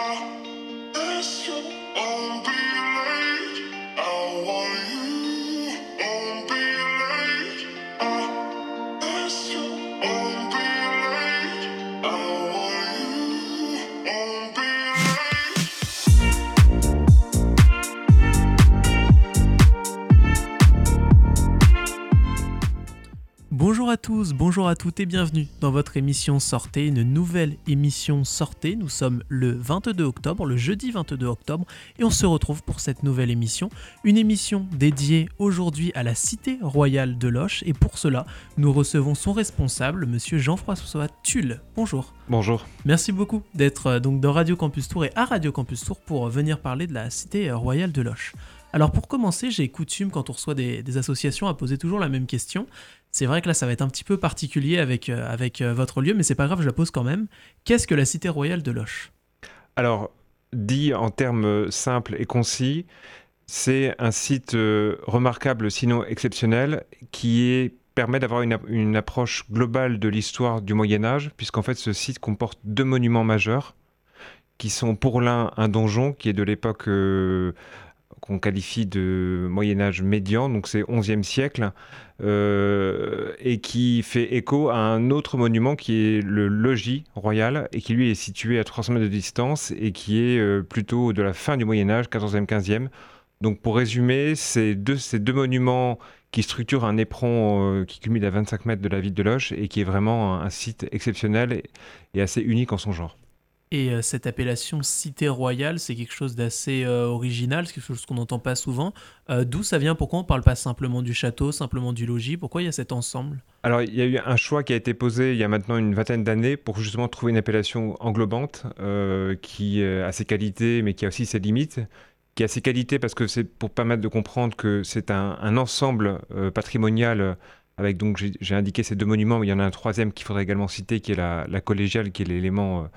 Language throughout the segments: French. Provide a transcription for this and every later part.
Bonjour tous, bonjour à toutes et bienvenue dans votre émission Sortez, une nouvelle émission Sortez. Nous sommes le 22 octobre, le jeudi 22 octobre, et on se retrouve pour cette nouvelle émission. Une émission dédiée aujourd'hui à la cité royale de Loche, et pour cela, nous recevons son responsable, monsieur Jean-François Tulle. Bonjour. Bonjour. Merci beaucoup d'être euh, donc dans Radio Campus Tour et à Radio Campus Tour pour venir parler de la cité royale de Loche. Alors pour commencer, j'ai coutume quand on reçoit des, des, associations à poser toujours la même question. C'est vrai que là, ça va être un petit peu particulier avec, euh, avec euh, votre lieu, mais c'est pas grave, je la pose quand même. Qu'est-ce que la cité royale de Loche Alors, dit en termes simples et concis, c'est un site euh, remarquable, sinon exceptionnel, qui permet d'avoir une, approche globale de l'histoire du Moyen Âge, puisqu'en fait, ce site comporte deux monuments majeurs, qui sont pour l'un un donjon qui est de l'époque... qu'on qualifie de Moyen Âge médian, donc c'est 11e siècle, euh, et qui fait écho à un autre monument qui est le logis royal, et qui lui est situé à 300 mètres de distance, et qui est euh, plutôt de la fin du Moyen Âge, 14e, 15e. Donc pour résumer, ces deux, ces deux monuments qui structurent un éperon euh, qui culmine à 25 mètres de la ville de Loche, et qui est vraiment un, site exceptionnel et assez unique en son genre. Et euh, cette appellation cité royale, c'est quelque chose d'assez euh, original, c'est quelque chose qu'on n'entend pas souvent. Euh, D'où ça vient? Pourquoi on ne parle pas simplement du château, simplement du logis? Pourquoi il y a cet ensemble? Alors, il y a eu un choix qui a été posé il y a maintenant une vingtaine d'années pour justement trouver une appellation englobante qui a ses qualités, mais qui a aussi ses limites. Qui a ses qualités parce que c'est pour permettre de comprendre que c'est un, ensemble patrimonial avec donc j'ai indiqué ces deux monuments, mais il y en a un troisième qu'il faudrait également citer, qui est la collégiale, qui est l'élément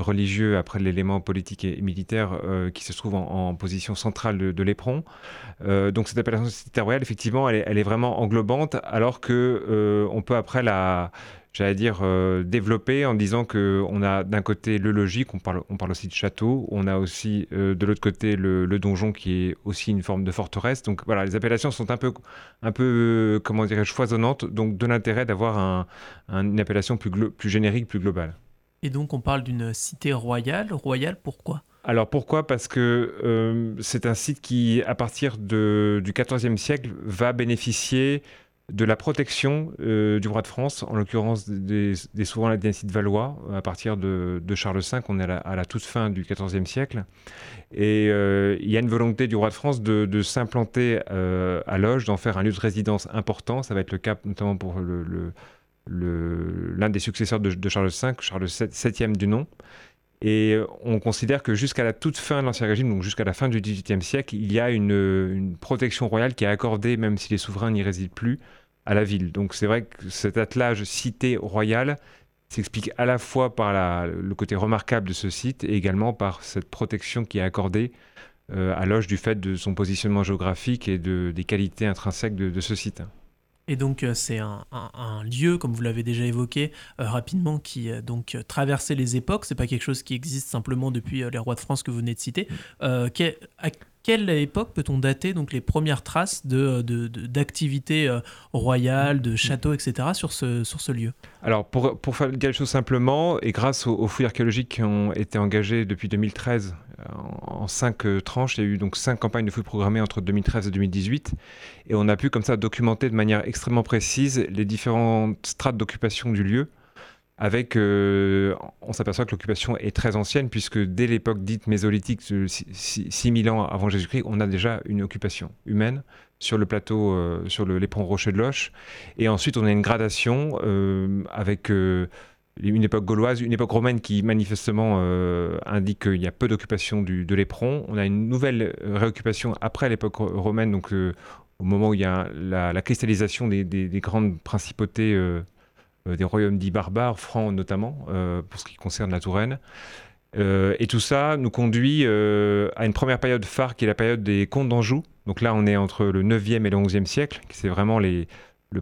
religieux après l'élément politique et militaire euh, qui se trouve en, position centrale de, l'éperon. Euh, donc cette appellation cité royale, effectivement, elle est, vraiment englobante, alors que euh, on peut après la j'allais dire, développer en disant qu'on a d'un côté le logis, on parle, on parle aussi de château, on a aussi de l'autre côté le, donjon qui est aussi une forme de forteresse. Donc voilà, les appellations sont un peu, un peu comment dirais-je, foisonnantes, donc de l'intérêt d'avoir un, une appellation plus, plus générique, plus globale. Et donc on parle d'une cité royale. Royale pourquoi? Alors pourquoi? Parce que euh, c'est un site qui, à partir du XIVe siècle, va bénéficier de la protection euh, du roi de France, en l'occurrence des, souverains la dynastie de Valois, à partir de, Charles V, on est à la, toute fin du XIVe siècle. Et euh, il y a une volonté du roi de France de, s'implanter à Loges, d'en faire un lieu de résidence important. Ça va être le cas notamment pour le l'un des successeurs de, Charles V, Charles VII du nom. Et on considère que jusqu'à la toute fin de l'Ancien Régime, donc jusqu'à la fin du XVIIIe siècle, il y a une, protection royale qui est accordée, même si les souverains n'y résident plus, à la ville. Donc c'est vrai que cet attelage cité royale s'explique à la fois par le côté remarquable de ce site et également par cette protection qui est accordée euh, à Loge du fait de son positionnement géographique et de, des qualités intrinsèques de ce site. Et donc euh, c'est un, un, un, lieu, comme vous l'avez déjà évoqué euh, rapidement, qui euh, donc traversait les époques. C'est pas quelque chose qui existe simplement depuis les rois de France que vous venez de citer. Quel, à quelle époque peut-on dater donc les premières traces de, d'activités royales, de châteaux, etc. sur ce, sur ce lieu? Alors pour, pour faire dire les choses simplement, et grâce aux, fouilles archéologiques qui ont été engagées depuis 2013 en, en cinq euh, tranches. Il y a eu donc cinq campagnes de fouilles programmées entre 2013 et 2018. Et on a pu comme ça documenter de manière extrêmement précise les différentes strates d'occupation du lieu. Avec, euh, on s'aperçoit que l'occupation est très ancienne, puisque dès l'époque dite mésolithique, 6000 ans avant Jésus-Christ, on a déjà une occupation humaine sur le plateau, euh, sur l'éperon rocher de Loche. Et ensuite, on a une gradation euh, avec une époque gauloise, une époque romaine qui manifestement indique qu'il y a peu d'occupation de l'éperon. On a une nouvelle réoccupation après l'époque romaine, donc au moment où il y a la, cristallisation des, des, des, grandes principautés des royaumes dits barbares, francs notamment, euh, pour ce qui concerne la Touraine. Euh, et tout ça nous conduit à une première période phare qui est la période des comtes d'Anjou. Donc là, on est entre le 9e et le 11e siècle, qui c'est vraiment le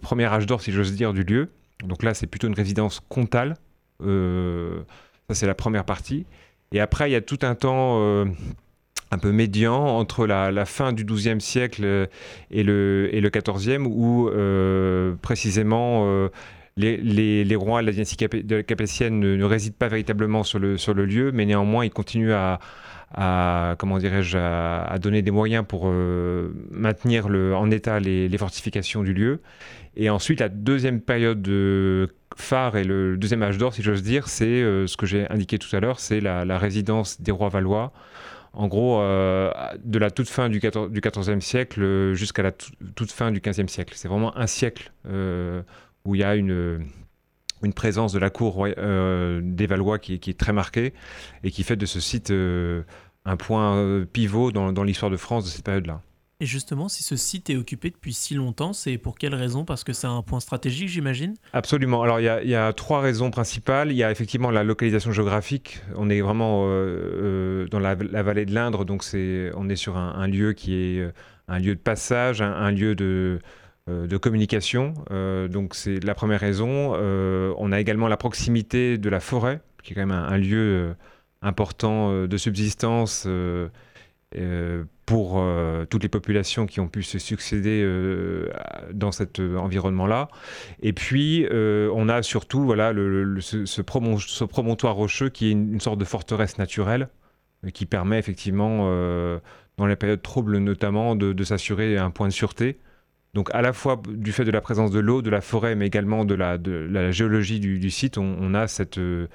premier âge d'or, si j'ose dire, du lieu. Donc là, c'est plutôt une résidence comtale, euh, ça, c'est la première partie. Et après, il y a tout un temps un peu médian entre la, fin du XIIe siècle et le, et le où précisément les, rois de la dynastie capétienne ne, résident pas véritablement sur le, lieu, mais néanmoins ils continuent à, comment dirais-je, à, donner des moyens pour euh, maintenir en état les, fortifications du lieu. Et ensuite, la deuxième période de phare et le deuxième âge d'or, si j'ose dire, c'est euh, ce que j'ai indiqué tout à l'heure, c'est la, résidence des rois valois. En gros, euh, de la toute fin du, 14, du XIVe siècle jusqu'à la toute fin du XVe siècle. C'est vraiment un siècle où il y a une, une présence de la cour euh, des Valois qui, est très marquée et qui fait de ce site euh, un point euh, pivot dans, dans l'histoire de France de cette période-là. Et justement, si ce site est occupé depuis si longtemps, c'est pour quelle raison? Parce que c'est un point stratégique, j'imagine? Absolument. Alors, il y, a, trois raisons principales. Il y a effectivement la localisation géographique. On est vraiment dans la, vallée de l'Indre, donc c'est, on est sur un, lieu qui est un lieu de passage, un lieu de, euh, de communication. Euh, donc c'est la première raison. Euh, on a également la proximité de la forêt, qui est quand même un, lieu important de subsistance pour toutes les populations qui ont pu se succéder dans cet environnement-là. Et puis, on a surtout voilà, ce, promontoire rocheux qui est une, sorte de forteresse naturelle qui permet effectivement, dans les périodes troubles notamment, de s'assurer un point de sûreté. Donc à la fois du fait de la présence de l'eau, de la forêt, mais également de la, géologie du, site, on, a euh,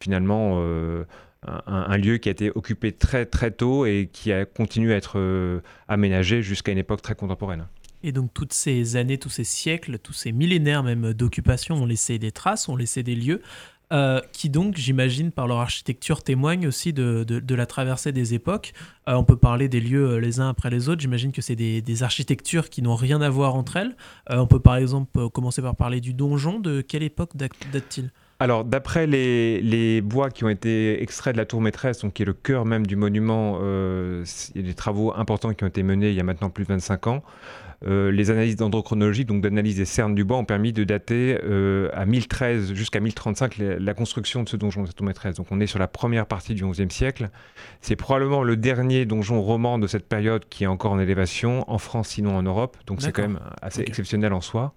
finalement euh, un, lieu qui a été occupé très très tôt et qui a continué à être euh, aménagé jusqu'à une époque très contemporaine. Et donc toutes ces années, tous ces siècles, tous ces millénaires même d'occupation ont laissé des traces, ont laissé des lieux. Euh, qui donc, j'imagine, par leur architecture, témoignent aussi de, de, la traversée des époques. Euh, on peut parler des lieux euh, les uns après les autres. J'imagine que c'est des, des, architectures qui n'ont rien à voir entre elles. on peut par exemple commencer par parler du donjon. De quelle époque date-t-il? Alors, d'après les, les, bois qui ont été extraits de la tour maîtresse, donc qui est le cœur même du monument, il y a des travaux importants qui ont été menés il y a maintenant plus de 25 ans. Euh, les analyses dendrochronologiques, donc d'analyse des cernes du bois, ont permis de dater euh, à 1013 jusqu'à 1035 la, construction de ce donjon de cette maîtresse. Donc on est sur la première partie du XIe siècle. C'est probablement le dernier donjon roman de cette période qui est encore en élévation, en France sinon en Europe. Donc c'est quand même assez exceptionnel en soi.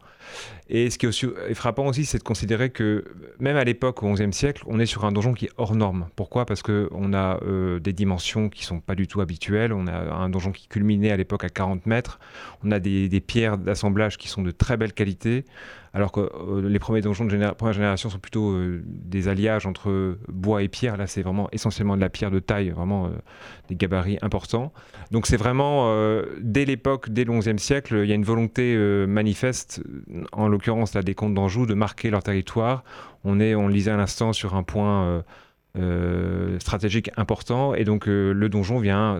Et ce qui est frappant aussi, c'est de considérer que même à l'époque, au XIe siècle, on est sur un donjon qui est hors norme. Pourquoi? Parce qu'on a euh, des dimensions qui sont pas du tout habituelles. On a un donjon qui culminait à l'époque à 40 mètres. On a des pierres d'assemblage qui sont de très belle qualité alors que euh, les premiers donjons de première génération sont plutôt euh, des alliages entre bois et pierre. Là, c'est vraiment essentiellement de la pierre de taille, vraiment euh, des gabarits importants. Donc c'est vraiment, dès l'époque, dès le XIe siècle, il y a une volonté manifeste, en l'occurrence là, des comtes d'Anjou, de marquer leur territoire. On, est, on lisait à l'instant sur un point... stratégique important et donc le donjon vient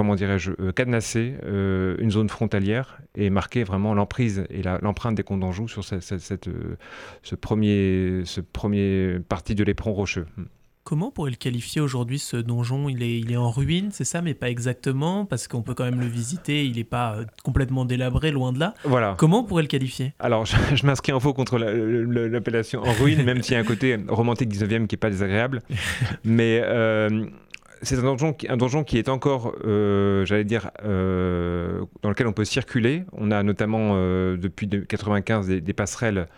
comment dirais-je, euh, cadenasser euh, une zone frontalière et marquer vraiment l'emprise et l'empreinte des comptes d'Anjou sur cette, euh, ce, premier, ce premier parti de l'éperon rocheux. Hmm. Comment pourrait le qualifier aujourd'hui ce donjon? Il est, il est en ruine, c'est ça, mais pas exactement, parce qu'on peut quand même le visiter, il n'est pas complètement délabré, loin de là. Voilà. Comment on pourrait le qualifier? Alors, je, m'inscris en faux contre l'appellation en ruine, même s'il y a un côté romantique 19e qui n'est pas désagréable. mais c'est un donjon, un donjon qui est encore, euh, j'allais dire, euh, dans lequel on peut circuler. On a notamment euh, depuis 1995 des, passerelles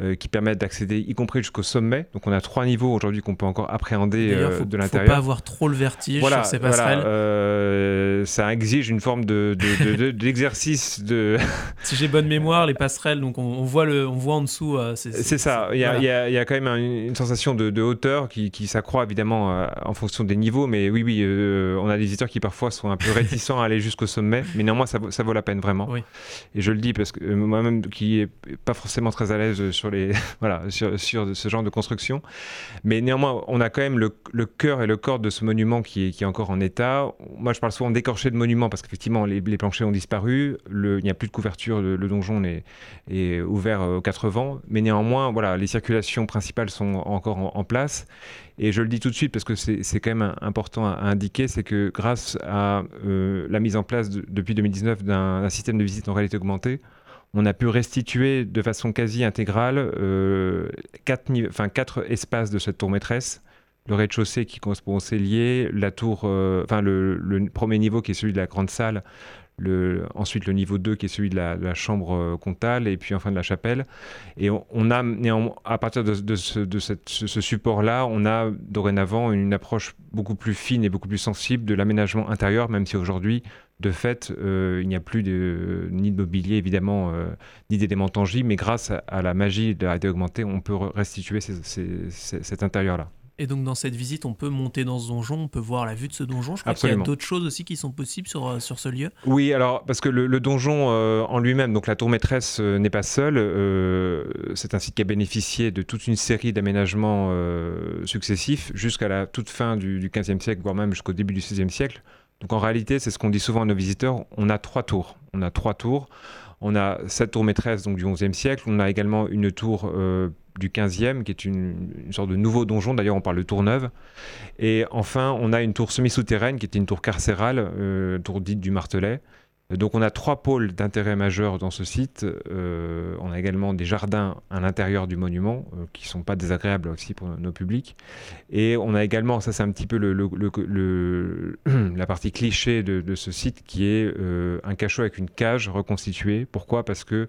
euh, qui permettent d'accéder, y compris jusqu'au sommet. Donc on a trois niveaux aujourd'hui qu'on peut encore appréhender euh, de l'intérieur. Il ne faut pas avoir trop le vertige sur ces passerelles. Euh, ça exige une forme d'exercice. De, si j'ai bonne mémoire, les passerelles, donc on, voit, le, on voit en dessous. c'est ça. Il y, a, il, y a, quand même une, sensation de, hauteur qui, qui s'accroît évidemment en fonction des niveaux. Mais oui, oui, on a des visiteurs qui parfois sont un peu réticents à aller jusqu'au sommet. Mais néanmoins, ça, ça vaut la peine vraiment. Et je le dis parce que moi-même, qui n'est pas forcément très à l'aise sur voilà, sur, ce genre de construction. Mais néanmoins, on a quand même le, cœur et le corps de ce monument qui est, encore en état. Moi, je parle souvent d'écorché de monument parce qu'effectivement, les, planchers ont disparu, le, il n'y a plus de couverture, le, donjon est, est, ouvert aux quatre vents. Mais néanmoins, voilà, les circulations principales sont encore en, place. Et je le dis tout de suite parce que c'est quand même important à, indiquer, c'est que grâce à euh, la mise en place depuis 2019 d'un système de visite en réalité augmentée, on a pu restituer de façon quasi intégrale euh, quatre, enfin, quatre espaces de cette tour maîtresse. le rez-de-chaussée qui correspond au cellier, la tour, le, le, premier niveau qui est celui de la grande salle, ensuite le niveau 2 qui est celui de la, chambre euh, comtale et puis enfin de la chapelle. Et on, a à partir de, ce, support-là, on a dorénavant une approche beaucoup plus fine et beaucoup plus sensible de l'aménagement intérieur, même si aujourd'hui, de fait, euh, il n'y a plus ni de mobilier évidemment, euh, ni d'éléments tangibles, mais grâce à, la magie de la réalité augmentée, on peut restituer cet intérieur-là. Et donc dans cette visite, on peut monter dans ce donjon, on peut voir la vue de ce donjon. Je crois qu'il y a d'autres choses aussi qui sont possibles sur, euh, sur ce lieu. Oui, alors parce que le, donjon euh, en lui-même, donc la tour maîtresse euh, n'est pas seule. c'est un site qui a bénéficié de toute une série d'aménagements successifs jusqu'à la toute fin du, du 15e siècle, voire même jusqu'au début du 16e siècle. Donc en réalité, c'est ce qu'on dit souvent à nos visiteurs, on a trois tours. On a trois tours. On a cette tour maîtresse donc, du XIe siècle. On a également une tour du 15e, qui est une, sorte de nouveau donjon. D'ailleurs, on parle de tour neuve. Et enfin, on a une tour semi-souterraine, qui est une tour carcérale, euh, tour dite du Martelet. Donc on a trois pôles d'intérêt majeur dans ce site. Euh, on a également des jardins à l'intérieur du monument euh, qui ne sont pas désagréables aussi pour nos publics. Et on a également, ça c'est un petit peu la partie cliché de, ce site, qui est un cachot avec une cage reconstituée. Pourquoi? Parce que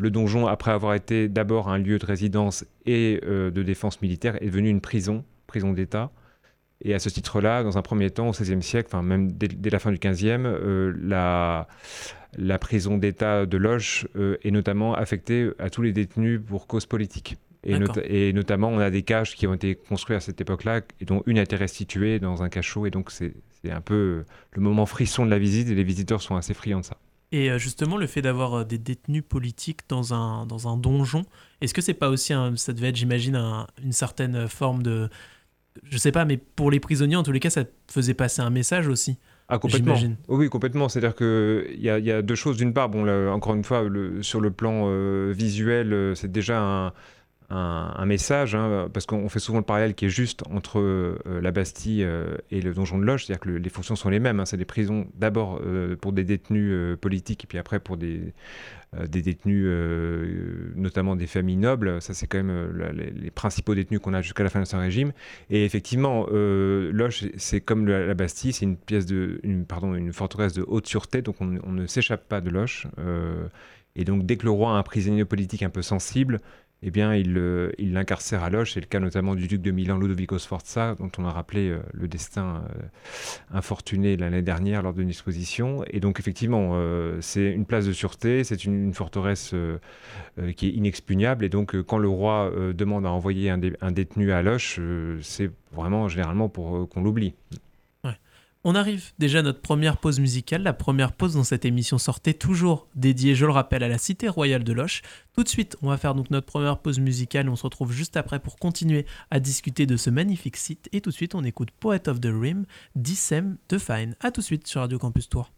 le donjon, après avoir été d'abord un lieu de résidence et euh, de défense militaire, est devenu une prison, prison d'État. Et à ce titre-là, dans un premier temps, au XVIe siècle, enfin même dès, la fin du XVe, euh, la, la, prison d'État de Loche euh, est notamment affectée à tous les détenus pour cause politique. Et, et, notamment, on a des cages qui ont été construites à cette époque-là, et dont une a été restituée dans un cachot. Et donc, c'est un peu le moment frisson de la visite, et les visiteurs sont assez friands de ça. Et euh, justement, le fait d'avoir euh, des détenus politiques dans un, dans un donjon, est-ce que c'est pas aussi, un, ça devait être, j'imagine, une certaine forme de... Je sais pas, mais pour les prisonniers, en tous les cas, ça faisait passer un message aussi. Ah, complètement. Oui, complètement. C'est-à-dire qu'il y, y, a deux choses. D'une part, bon, encore une fois, le, sur le plan euh, visuel, c'est déjà un, un, message, hein, parce qu'on fait souvent le parallèle qui est juste entre euh, la Bastille euh, et le donjon de Loge, c'est-à-dire que les fonctions sont les mêmes. Hein. c'est des prisons d'abord euh, pour des détenus politiques et puis après pour des, détenus, notamment des familles nobles. Ça, c'est quand même les, principaux détenus qu'on a jusqu'à la fin de ce régime. Et effectivement, Loge, c'est comme la, Bastille, c'est une pièce de, pardon, une forteresse de haute sûreté, donc on, on ne s'échappe pas de Loche. et donc, dès que le roi a un prisonnier politique un peu sensible, eh bien, il l'incarcère à Loche. C'est le cas notamment du duc de Milan, Ludovico Sforza, dont on a rappelé euh, le destin euh, infortuné l'année dernière lors d'une exposition. Et donc, effectivement, euh, c'est une place de sûreté, c'est une, forteresse qui est inexpugnable. Et donc, quand le roi demande à envoyer un, un détenu à Loche, c'est vraiment généralement pour qu'on l'oublie. On arrive déjà à notre première pause musicale. La première pause dans cette émission sortait toujours dédiée, je le rappelle, à la cité royale de Loche. Tout de suite, on va faire donc notre première pause musicale. On se retrouve juste après pour continuer à discuter de ce magnifique site. Et tout de suite, on écoute Poet of the Rim, Dissem de Fine. A tout de suite sur Radio Campus Tour.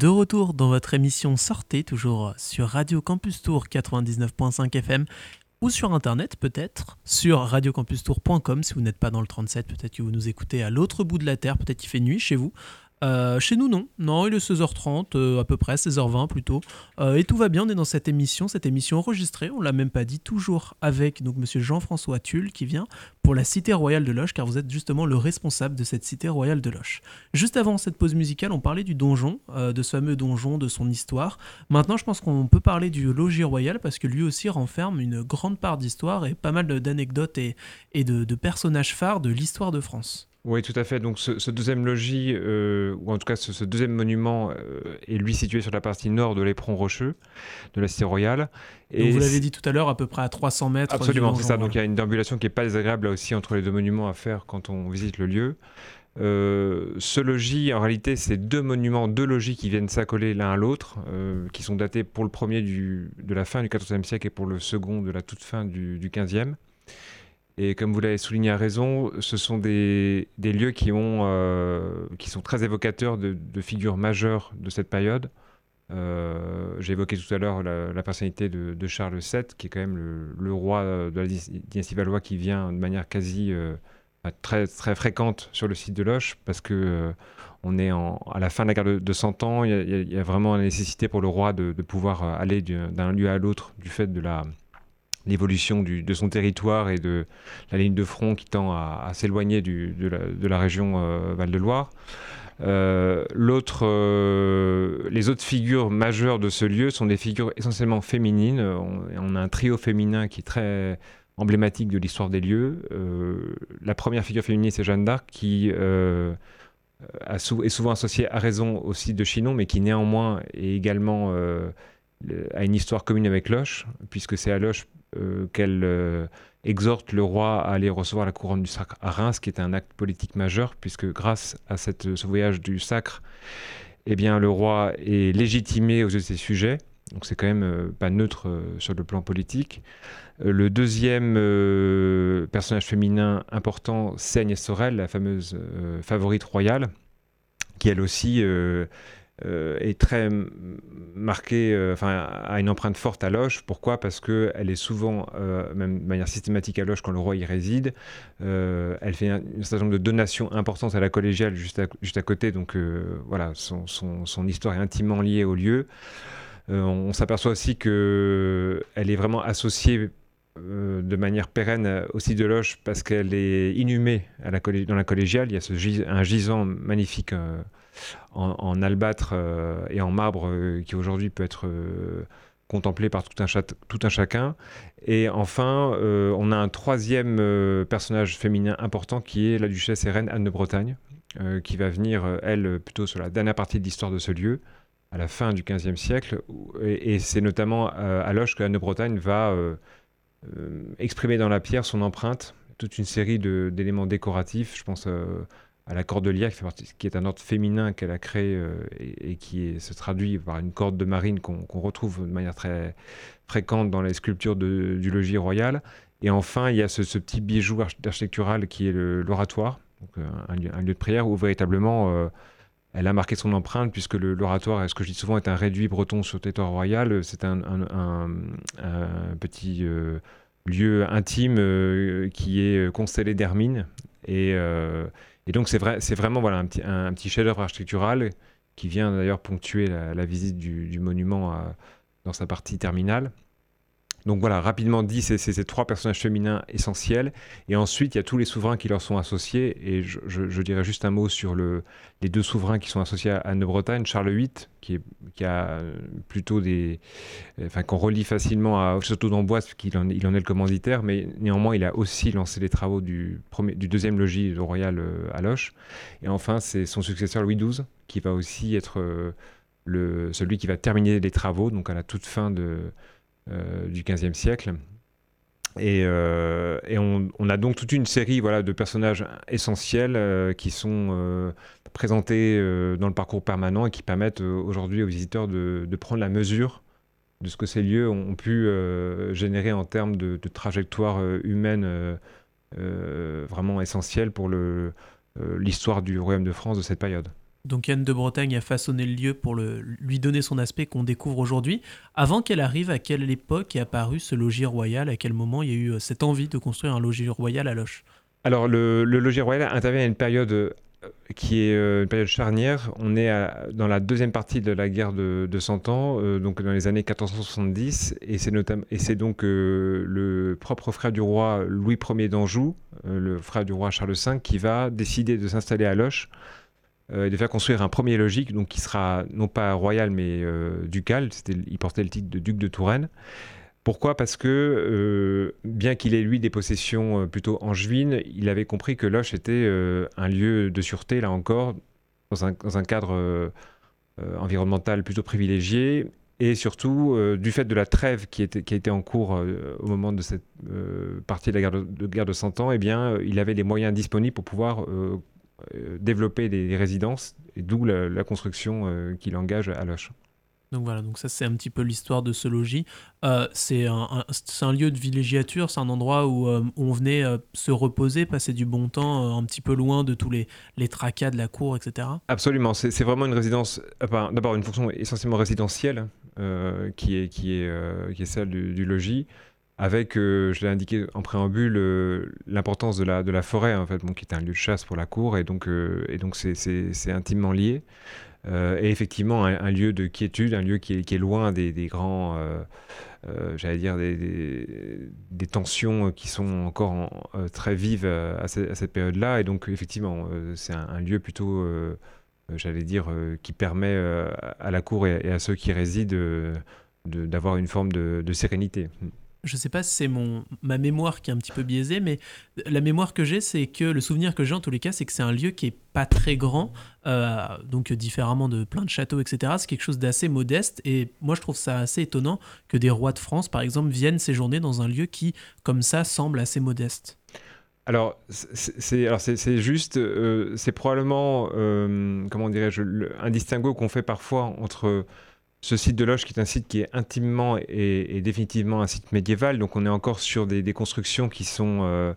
De retour dans votre émission Sortez, toujours sur Radio Campus Tour 99.5 FM ou sur internet peut-être, sur radiocampustour.com si vous n'êtes pas dans le 37, peut-être que vous nous écoutez à l'autre bout de la Terre, peut-être qu'il fait nuit chez vous. Euh, chez nous, non. Non, il est 16h30, euh, à peu près, 16h20 plutôt. Euh, et tout va bien, on est dans cette émission, cette émission enregistrée, on l'a même pas dit, toujours avec donc monsieur Jean-François Tulle qui vient pour la Cité Royale de Loche, car vous êtes justement le responsable de cette Cité Royale de Loche. Juste avant cette pause musicale, on parlait du donjon, de ce fameux donjon, de son histoire. Maintenant, je pense qu'on peut parler du logis royal, parce que lui aussi renferme une grande part d'histoire et pas mal d'anecdotes et, de personnages phares de l'histoire de France. Oui, tout à fait. Donc ce, deuxième logis, euh, ou en tout cas ce, deuxième monument, euh, est lui situé sur la partie nord de l'éperon rocheux de la cité royale. Et vous l'avez dit tout à l'heure, à peu près à 300 mètres. Absolument, c'est ça. Donc il y a une déambulation qui n'est pas désagréable là aussi entre les deux monuments à faire quand on visite le lieu. Euh, ce logis, en réalité, c'est deux monuments, deux logis qui viennent s'accoler l'un à l'autre, qui sont datés pour le premier du, de la fin du XIVe siècle et pour le second de la toute fin du, du XVe. Et comme vous l'avez souligné à raison, ce sont des, lieux euh, qui sont très évocateurs de, figures majeures de cette période. Euh, j'ai évoqué tout à l'heure la, personnalité de, Charles VII, qui est quand même le, roi de la dynastie Valois qui vient de manière quasi euh, très, très fréquente sur le site de Loche, parce que on est à la fin de la guerre de, de 100 ans, il y, a, vraiment la nécessité pour le roi de pouvoir aller d'un lieu à l'autre du fait de la, l'évolution de son territoire et de la ligne de front qui tend à, s'éloigner de, la région euh, Val-de-Loire. Euh, l'autre, euh, les autres figures majeures de ce lieu sont des figures essentiellement féminines. On, a un trio féminin qui est très emblématique de l'histoire des lieux. la première figure féminine, c'est Jeanne d'Arc, qui est souvent associée à raison au site de Chinon, mais qui néanmoins est également a une histoire commune avec Loche, puisque c'est à Loche euh, qu'elle euh, exhorte le roi à aller recevoir la couronne du sacre à Reims, qui est un acte politique majeur, puisque grâce à ce voyage du sacre, eh bien, le roi est légitimé aux yeux de ses sujets. Donc c'est quand même euh, pas neutre sur le plan politique. le deuxième personnage féminin important, c'est Agnès Sorel, la fameuse favorite royale, qui elle aussi euh, est très marquée, euh, enfin, a une empreinte forte à Loche. Pourquoi? Parce qu'elle est souvent, euh, même de manière systématique à Loche quand le roi y réside. elle fait un, certain nombre de donations importantes à la collégiale juste à, juste à côté. Donc voilà, son, son, son, histoire est intimement liée au lieu. on, s'aperçoit aussi qu'elle est vraiment associée de manière pérenne aussi de Loche parce qu'elle est inhumée dans la collégiale. Il y a ce un gisant magnifique en, albâtre euh, et en marbre euh, qui aujourd'hui peut être euh, contemplé par tout un, tout un, chacun. Et enfin, on a un troisième personnage féminin important qui est la duchesse et reine Anne de Bretagne, qui va venir, elle, plutôt sur la dernière partie de l'histoire de ce lieu, à la fin du XVe siècle. Et, c'est notamment à Loche que Anne de Bretagne va exprimer dans la pierre son empreinte, toute une série d'éléments décoratifs. Je pense à la cordelière, qui, est un ordre féminin qu'elle a créé euh, et, qui se traduit par une corde de marine qu'on retrouve de manière très fréquente dans les sculptures du logis royal. Et enfin, il y a ce, petit bijou architectural qui est l'oratoire, euh, un, un, lieu de prière où véritablement euh, elle a marqué son empreinte, puisque l'oratoire, ce que je dis souvent, est un réduit breton sur le territoire royal. C'est un, petit lieu intime qui est constellé d'hermine. Et donc c'est vrai, c'est vraiment voilà, un, petit chef-d'œuvre architectural qui vient d'ailleurs ponctuer la, visite du, monument dans sa partie terminale. Donc voilà, rapidement dit, c'est ces trois personnages féminins essentiels. Et ensuite, il y a tous les souverains qui leur sont associés. Et je, dirais juste un mot sur le, les deux souverains qui sont associés à Anne-de-Bretagne. Charles VIII, qui, a plutôt des. Enfin, qu'on relie facilement au château d'Amboise, qu'il en, est le commanditaire. Mais néanmoins, il a aussi lancé les travaux du, deuxième logis royal euh, à Loche. Et enfin, c'est son successeur Louis XII, qui va aussi être euh, celui qui va terminer les travaux, donc à la toute fin de du XVe siècle. Et, euh, on, a donc toute une série voilà, de personnages essentiels euh, qui sont présentés dans le parcours permanent et qui permettent aujourd'hui aux visiteurs de, prendre la mesure de ce que ces lieux ont, pu générer en termes de, de trajectoire humaine vraiment essentielle pour l'histoire du Royaume de France de cette période. Donc Anne de Bretagne a façonné le lieu pour lui donner son aspect qu'on découvre aujourd'hui. Avant qu'elle arrive, à quelle époque est apparu ce logis royal? À quel moment il y a eu cette envie de construire un logis royal à Loche Alors le, logis royal intervient à une période qui est euh, une période charnière. On est dans la deuxième partie de la guerre de, de 100 ans, euh, donc dans les années 1470, et c'est, donc euh, le propre frère du roi Louis Ier d'Anjou, le frère du roi Charles V, qui va décider de s'installer à Et de faire construire un premier logis, donc qui sera non pas royal mais ducal. C'était, il portait le titre de duc de Touraine. Pourquoi? Parce que, euh, bien qu'il ait lui des possessions euh, plutôt angevines, il avait compris que Loche était euh, un lieu de sûreté, là encore, dans un, cadre environnemental plutôt privilégié, et surtout du fait de la trêve qui, était, qui a été en cours au moment de cette partie de la guerre de, guerre de 100 ans, eh bien, il avait les moyens disponibles pour pouvoir développer des, résidences, d'où la, la, construction qu'il engage à Loche. Donc voilà, donc ça c'est un petit peu l'histoire de ce logis. Euh, c'est un, un, lieu de villégiature, c'est un endroit où, euh, on venait euh, se reposer, passer du bon temps, un petit peu loin de tous les, les tracas de la cour, etc. Absolument, c'est vraiment une résidence, d'abord une fonction essentiellement résidentielle qui, est, qui, est, qui est celle du, logis avec, je l'ai indiqué en préambule, l'importance de la, forêt, en fait, qui est un lieu de chasse pour la cour, et donc donc c'est intimement lié. Euh, et effectivement un, lieu de quiétude, un lieu qui est, loin des, grands, euh, euh, j'allais dire, des, tensions qui sont encore très vives à, cette, période-là. Et donc effectivement, c'est un, lieu plutôt, j'allais dire, qui permet à la cour et, à ceux qui résident d'avoir une forme de sérénité je sais pas si c'est mon ma mémoire qui est un petit peu biaisée, mais la mémoire que j'ai, c'est que le souvenir que j'ai en tous les cas, c'est que c'est un lieu qui est pas très grand, euh, donc différemment de plein de châteaux, etc. C'est quelque chose d'assez modeste, et moi je trouve ça assez étonnant que des rois de France, par exemple, viennent séjourner dans un lieu qui, comme ça, semble assez modeste. Alors, c'est juste, euh, c'est probablement, euh, comment dirais-je, un distinguo qu'on fait parfois entre ce site de Loche qui est un site qui est intimement et, définitivement un site médiéval, donc on est encore sur des, constructions qui sont, euh,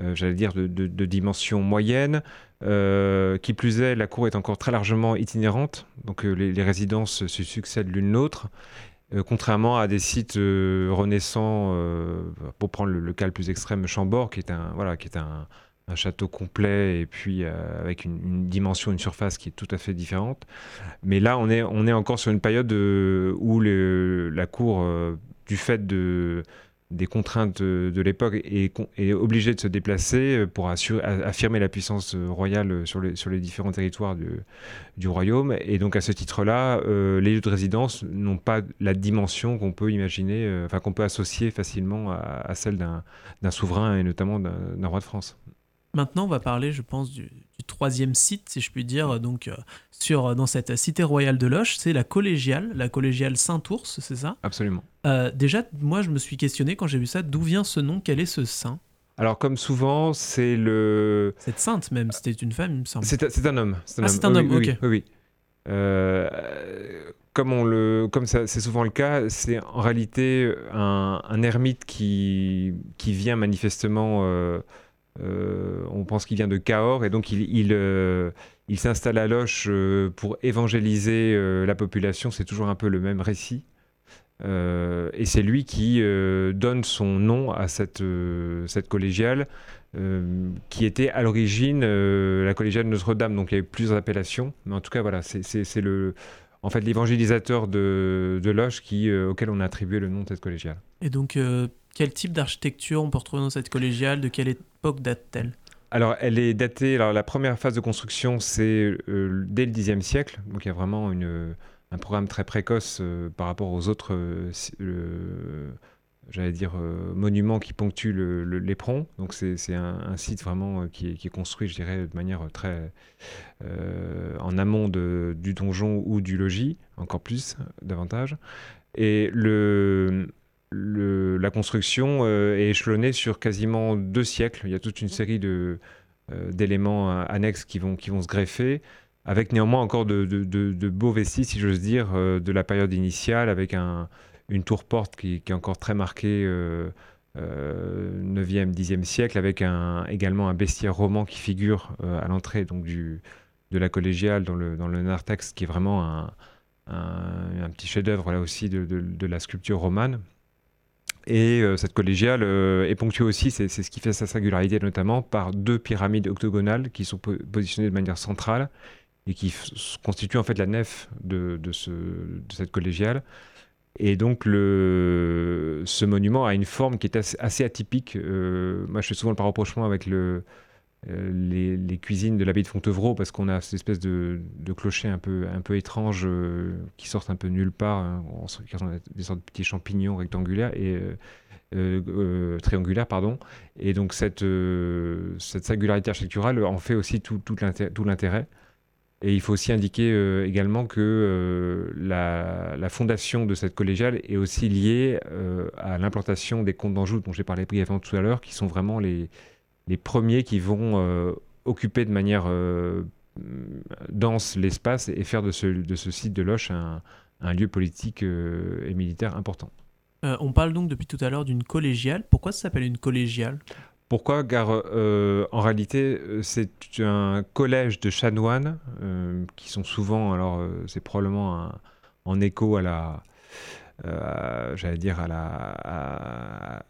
euh, j'allais dire, de, dimension moyenne. Euh, qui plus est, la cour est encore très largement itinérante, donc les, résidences se succèdent l'une l'autre. contrairement à des sites renaissants, pour prendre le, le, cas le plus extrême, Chambord, qui est un, voilà, qui est un, un château complet et puis euh, avec une, dimension, une surface qui est tout à fait différente. Mais là, on est, on est encore sur une période euh, où la cour, euh, du fait de, des contraintes de, l'époque, est, obligée de se déplacer pour assurer, affirmer la puissance royale sur les, différents territoires du, royaume. Et donc à ce titre-là, les lieux de résidence n'ont pas la dimension qu'on peut imaginer, enfin qu'on peut associer facilement à celle d'un souverain et notamment d'un roi de France. Maintenant, on va parler, je pense, du, troisième site, si je puis dire, donc euh, sur, euh, dans cette cité royale de Loche, c'est la collégiale, la collégiale Saint-Ours, c'est ça? Absolument. Euh, déjà, moi, je me suis questionné quand j'ai vu ça, d'où vient ce nom? Quel est ce saint? Alors, comme souvent, c'est le. Cette sainte, même, c'était une femme, il me semble. C'est un homme. ah, c'est un homme, ok. Oui, oui. comme on le, comme c'est souvent le cas, c'est en réalité un, un, ermite qui, qui vient manifestement euh, on pense qu'il vient de Cahors et donc il, euh, s'installe à Loche euh, pour évangéliser la population. C'est toujours un peu le même récit. et c'est lui qui donne son nom à cette, collégiale, qui était à l'origine la collégiale Notre-Dame. Donc il y a eu plusieurs appellations, mais en tout cas voilà, c'est le en fait l'évangélisateur de, Loche auquel on a attribué le nom de cette collégiale. Et donc quel type d'architecture on peut retrouver dans cette collégiale De quelle époque date-t-elle? Alors, elle est datée. Alors, la première phase de construction, c'est euh, dès le Xe siècle. Donc, il y a vraiment une, un programme très précoce euh, par rapport aux autres, euh, j'allais dire, monuments qui ponctuent l'éperon. Donc, c'est un, site vraiment qui est, construit, je dirais, de manière très en amont du donjon ou du logis, encore plus, davantage. Et le, la construction euh, est échelonnée sur quasiment deux siècles. Il y a toute une série de, euh, d'éléments euh, annexes qui vont, qui vont se greffer, avec néanmoins encore de, beaux vestiges, si j'ose dire, de la période initiale, avec un, une tour-porte qui, est encore très marquée. 9e, 10e siècle, avec un, également un bestiaire roman qui figure à l'entrée donc du, de la collégiale dans le, dans le narthex, qui est vraiment un, un, petit chef-d'œuvre là aussi de, de, la sculpture romane. Et euh, cette collégiale euh, est ponctuée aussi, c'est ce qui fait sa singularité notamment, par deux pyramides octogonales qui sont positionnées de manière centrale et qui constituent en fait la nef de, de, ce, de cette collégiale. Et donc ce monument a une forme qui est assez, atypique. Euh, moi, je fais souvent le rapprochement avec le, euh, les, cuisines de l'abbaye de Fontevraud parce qu'on a cette espèce de, clocher un peu, un peu étrange euh, qui sortent un peu nulle part, hein, des sortes de petits champignons rectangulaires et euh, triangulaires pardon. Et donc cette, cette singularité architecturale en fait aussi tout, l'intérêt. Et il faut aussi indiquer également que la, fondation de cette collégiale est aussi liée à l'implantation des comtes d'Anjou dont j'ai parlé brièvement tout à l'heure, qui sont vraiment les, les premiers qui vont euh, occuper de manière euh, dense l'espace et faire de ce, de ce site de Loche un, lieu politique euh, et militaire important. on parle donc depuis tout à l'heure d'une collégiale. Pourquoi ça s'appelle une collégiale? Pourquoi? Car en réalité, c'est un collège de chanoines qui sont souvent, alors c'est probablement en écho à la, j'allais dire à la,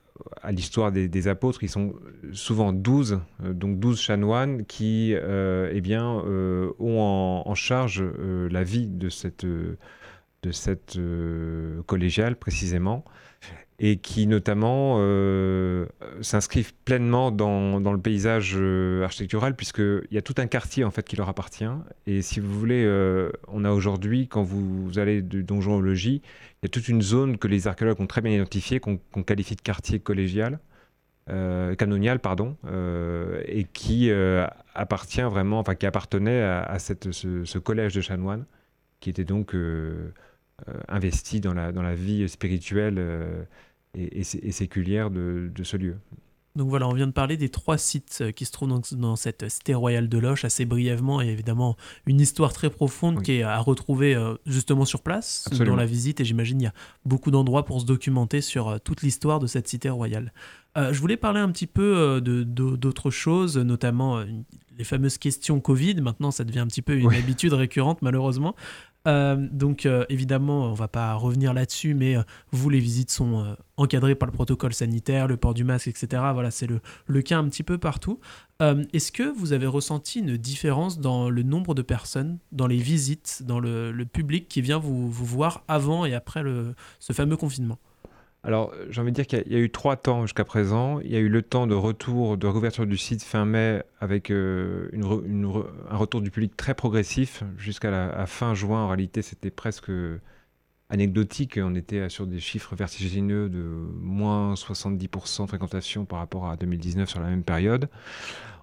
à l'histoire des, apôtres, ils sont souvent douze, euh, donc douze chanoines qui euh, eh bien, euh, ont en, charge la vie de cette, de cette collégiale précisément et qui notamment s'inscrivent pleinement dans, dans, le paysage architectural puisqu'il y a tout un quartier en fait qui leur appartient. Et si vous voulez on a aujourd'hui quand vous, allez de donjon au logis il y a toute une zone que les archéologues ont très bien identifiée qu'on qualifie de quartier collégial canonial pardon et qui appartient vraiment appartenait à, ce, collège de chanoines qui était donc investi dans la, dans la vie spirituelle et, séculière de, ce lieu. Donc voilà, on vient de parler des trois sites euh, qui se trouvent dans, cette cité royale de Loche assez brièvement et évidemment une histoire très profonde qui est à retrouver euh, justement sur place dans la visite et j'imagine il y a beaucoup d'endroits pour se documenter sur euh, toute l'histoire de cette cité royale. je voulais parler un petit peu d'autres choses, notamment les fameuses questions Covid. Maintenant, ça devient un petit peu une habitude récurrente malheureusement. Euh, donc euh, évidemment, on va pas revenir là-dessus, mais euh, vous, les visites sont encadrées par le protocole sanitaire, le port du masque, etc. Voilà, c'est le, le, cas un petit peu partout. Est-ce que vous avez ressenti une différence dans le nombre de personnes, dans les visites, dans le, le public qui vient vous, vous, voir avant et après le, ce fameux confinement? Alors, j'ai envie de dire qu'il y, a eu trois temps jusqu'à présent. Il y a eu le temps de retour, de réouverture du site fin mai, avec euh, un retour du public très progressif. Jusqu'à fin juin, en réalité, c'était presque anecdotique. On était sur des chiffres vertigineux de moins 70% de fréquentation par rapport à 2019 sur la même période.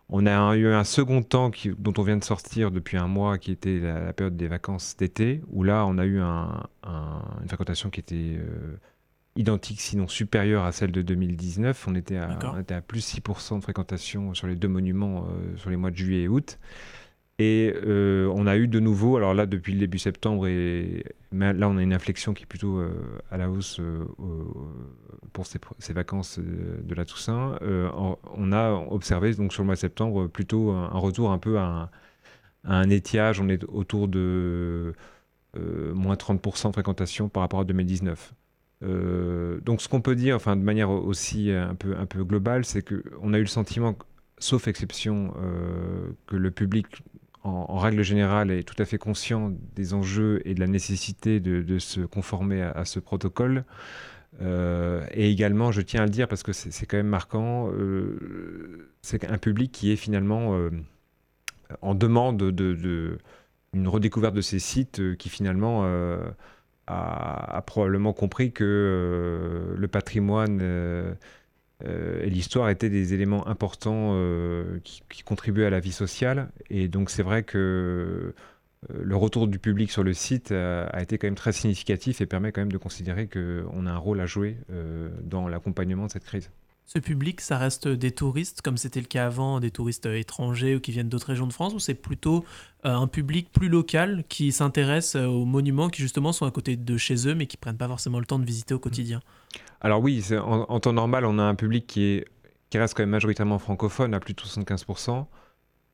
On a eu un second temps dont on vient de sortir depuis un mois, qui était la, période des vacances d'été, où là, on a eu une fréquentation qui était... Euh, identique, sinon supérieure à celle de 2019. On était à, on était à plus 6% de fréquentation sur les deux monuments euh, sur les mois de juillet et août. Et euh, on a eu de nouveau, alors là depuis le début septembre, et là on a une inflexion qui est plutôt euh, à la hausse pour ces, ces, vacances de la Toussaint. on a observé donc sur le mois de septembre plutôt un, retour un peu à un, étiage. On est autour de moins 30% de fréquentation par rapport à 2019. Euh, donc ce qu'on peut dire, enfin de manière aussi un peu, un peu globale, c'est qu'on a eu le sentiment, sauf exception, euh, que le public, en, règle générale, est tout à fait conscient des enjeux et de la nécessité de, se conformer à, ce protocole. Euh, et également, je tiens à le dire parce que c'est quand même marquant, c'est un public qui est finalement en demande de, redécouverte de ces sites qui finalement a, probablement compris que euh, le patrimoine euh, euh, et l'histoire étaient des éléments importants qui, contribuaient à la vie sociale. Et donc c'est vrai que le retour du public sur le site a, été quand même très significatif et permet quand même de considérer qu'on a un rôle à jouer dans l'accompagnement de cette crise. Ce public, ça reste des touristes, comme c'était le cas avant, des touristes étrangers ou qui viennent d'autres régions de France, ou c'est plutôt un public plus local qui s'intéresse euh, aux monuments qui justement sont à côté de chez eux, mais qui prennent pas forcément le temps de visiter au quotidien Alors oui, en, temps normal, on a un public qui, est, qui reste quand même majoritairement francophone, à plus de 75%.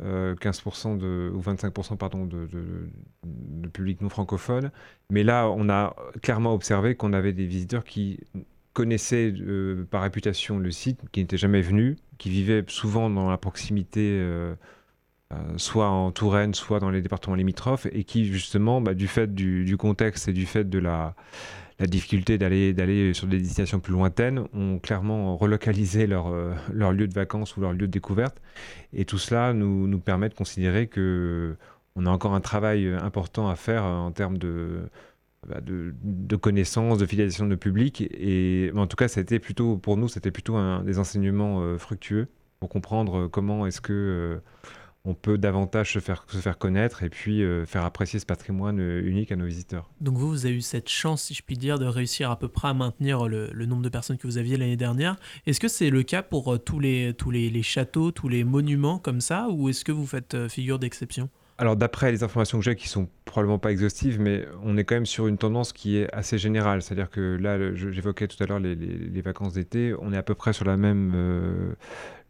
15% de, ou 25% pardon, de, de, public non francophone. Mais là, on a clairement observé qu'on avait des visiteurs qui connaissaient par réputation le site, qui n'étaient jamais venus, qui vivaient souvent dans la proximité euh, soit en Touraine, soit dans les départements limitrophes, et qui justement, bah, du fait du, contexte et du fait de la, difficulté d'aller sur des destinations plus lointaines, ont clairement relocalisé leur, euh, leur lieu de vacances ou leur lieu de découverte. Et tout cela nous, permet de considérer que on a encore un travail important à faire en termes de, bah, connaissances, de fidélisation de public. Et en tout cas, c'était plutôt, pour nous, c'était plutôt un, des enseignements euh, fructueux pour comprendre comment est-ce que on peut davantage se faire, se faire connaître et puis euh, faire apprécier ce patrimoine euh, unique à nos visiteurs. Donc vous, vous avez eu cette chance, si je puis dire, de réussir à peu près à maintenir le, nombre de personnes que vous aviez l'année dernière. Est-ce que c'est le cas pour euh, tous, les, tous les, châteaux, tous les monuments comme ça, ou est-ce que vous faites figure d'exception? Alors d'après les informations que j'ai, qui sont probablement pas exhaustives, mais on est quand même sur une tendance qui est assez générale. C'est-à-dire que là, j'évoquais tout à l'heure les, vacances d'été, on est à peu près sur la même, euh,